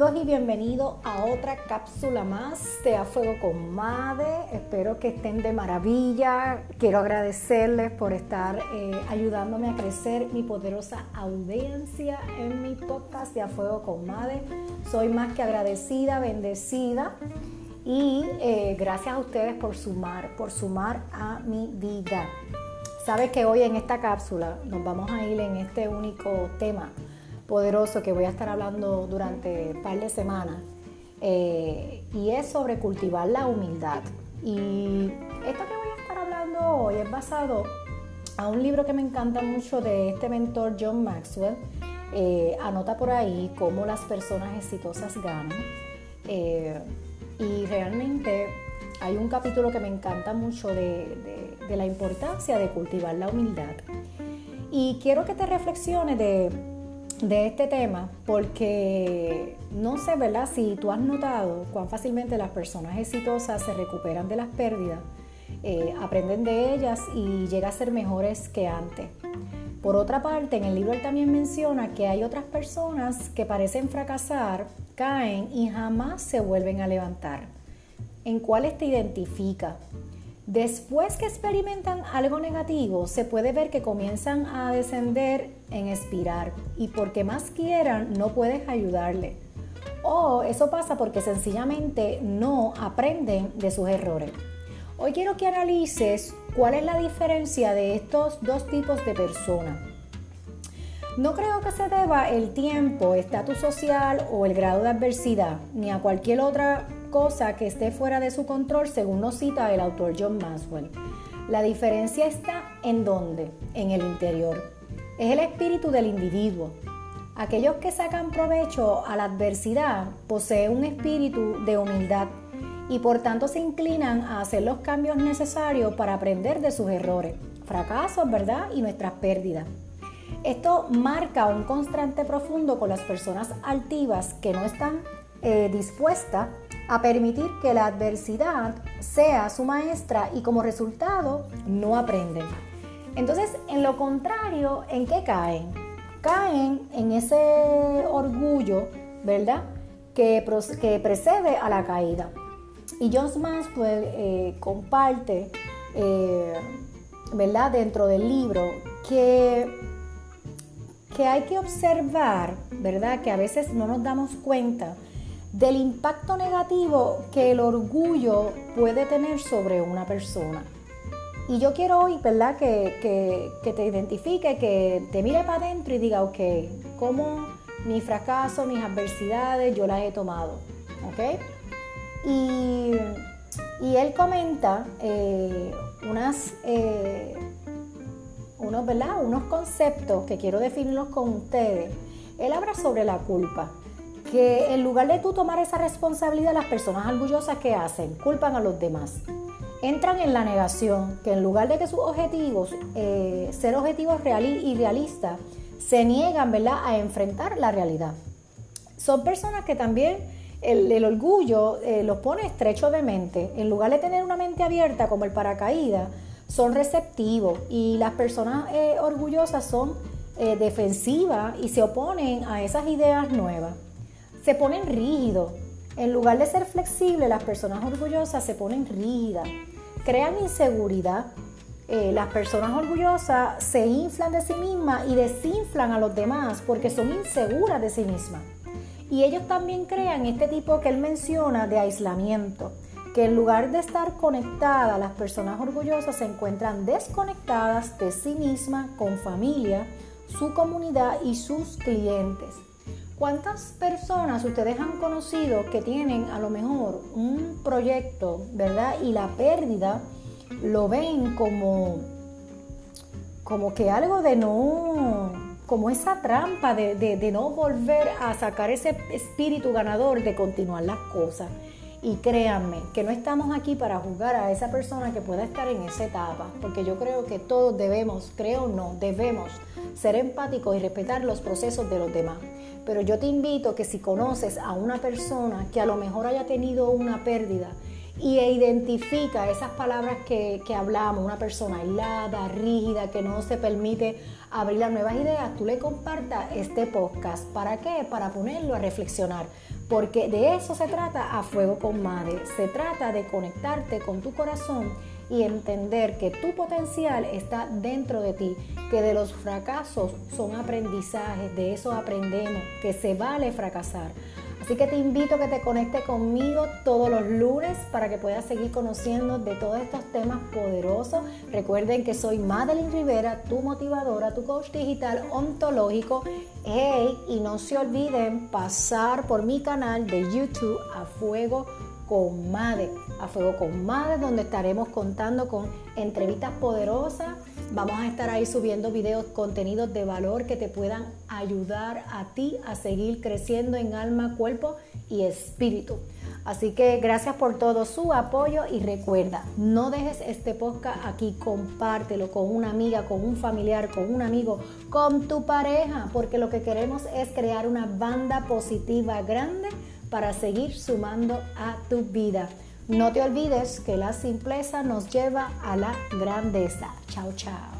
Saludos y bienvenidos a otra cápsula más de A Fuego con Made. Espero que estén de maravilla. Quiero agradecerles por estar eh, ayudándome a crecer mi poderosa audiencia en mi podcast de A Fuego con Made. Soy más que agradecida, bendecida y eh, gracias a ustedes por sumar, por sumar a mi vida. Sabes que hoy en esta cápsula nos vamos a ir en este único tema poderoso que voy a estar hablando durante un par de semanas eh, y es sobre cultivar la humildad. Y esto que voy a estar hablando hoy es basado a un libro que me encanta mucho de este mentor John Maxwell. Eh, anota por ahí cómo las personas exitosas ganan. Eh, y realmente hay un capítulo que me encanta mucho de, de la importancia de cultivar la humildad. Y quiero que te reflexiones de de este tema porque no sé, ¿verdad? Si tú has notado cuán fácilmente las personas exitosas se recuperan de las pérdidas, eh, aprenden de ellas y llegan a ser mejores que antes. Por otra parte, en el libro él también menciona que hay otras personas que parecen fracasar, caen y jamás se vuelven a levantar. ¿En cuáles te identifica? Después que experimentan algo negativo, se puede ver que comienzan a descender en espirar y porque más quieran no puedes ayudarle. O eso pasa porque sencillamente no aprenden de sus errores. Hoy quiero que analices cuál es la diferencia de estos dos tipos de personas. No creo que se deba el tiempo, estatus social o el grado de adversidad, ni a cualquier otra cosa que esté fuera de su control, según nos cita el autor John Maxwell. La diferencia está en dónde? En el interior. Es el espíritu del individuo. Aquellos que sacan provecho a la adversidad poseen un espíritu de humildad y por tanto se inclinan a hacer los cambios necesarios para aprender de sus errores, fracasos, ¿verdad? Y nuestras pérdidas. Esto marca un constante profundo con las personas altivas que no están eh, dispuestas a permitir que la adversidad sea su maestra y como resultado no aprenden. Entonces, en lo contrario, ¿en qué caen? Caen en ese orgullo, ¿verdad? Que, que precede a la caída. Y John Maxwell eh, comparte, eh, ¿verdad? Dentro del libro que, que hay que observar, ¿verdad? Que a veces no nos damos cuenta del impacto negativo que el orgullo puede tener sobre una persona. Y yo quiero hoy, ¿verdad?, que, te identifique, que te mire para adentro y diga, ok, ¿cómo mi fracaso, mis adversidades, yo las he tomado? ¿Ok? Y, él comenta eh, unas, eh, unos, ¿verdad? unos conceptos que quiero definirlos con ustedes. Él habla sobre la culpa que en lugar de tú tomar esa responsabilidad, las personas orgullosas que hacen, culpan a los demás. Entran en la negación, que en lugar de que sus objetivos, eh, ser objetivos real y realistas, se niegan ¿verdad? a enfrentar la realidad. Son personas que también el, orgullo eh, los pone estrechos de mente. En lugar de tener una mente abierta como el paracaídas, son receptivos y las personas eh, orgullosas son defensivas y se oponen a esas ideas nuevas se ponen rígidos. En lugar de ser flexibles, las personas orgullosas se ponen rígidas, crean inseguridad. Eh, las personas orgullosas se inflan de sí mismas y desinflan a los demás porque son inseguras de sí mismas. Y ellos también crean este tipo que él menciona de aislamiento, que en lugar de estar conectadas, las personas orgullosas se encuentran desconectadas de sí mismas, con familia, su comunidad y sus clientes. ¿Cuántas personas ustedes han conocido que tienen a lo mejor un proyecto, ¿verdad? Y la pérdida lo ven como, como que algo de no, como esa trampa de, de no volver a sacar ese espíritu ganador de continuar las cosas. Y créanme que no estamos aquí para juzgar a esa persona que pueda estar en esa etapa, porque yo creo que todos debemos, creo no, debemos ser empáticos y respetar los procesos de los demás. Pero yo te invito que si conoces a una persona que a lo mejor haya tenido una pérdida y identifica esas palabras que, que hablamos, una persona aislada, rígida, que no se permite abrir las nuevas ideas, tú le compartas este podcast. ¿Para qué? Para ponerlo a reflexionar porque de eso se trata a fuego con madre. Se trata de conectarte con tu corazón y entender que tu potencial está dentro de ti, que de los fracasos son aprendizajes, de eso aprendemos, que se vale fracasar. Así que te invito a que te conectes conmigo todos los lunes para que puedas seguir conociendo de todos estos temas poderosos. Recuerden que soy Madeline Rivera, tu motivadora, tu coach digital ontológico. Hey, y no se olviden pasar por mi canal de YouTube a fuego con Made, a Fuego con Made, donde estaremos contando con entrevistas poderosas. Vamos a estar ahí subiendo videos, contenidos de valor que te puedan ayudar a ti a seguir creciendo en alma, cuerpo y espíritu. Así que gracias por todo su apoyo y recuerda, no dejes este podcast aquí, compártelo con una amiga, con un familiar, con un amigo, con tu pareja, porque lo que queremos es crear una banda positiva grande para seguir sumando a tu vida. No te olvides que la simpleza nos lleva a la grandeza. Chao, chao.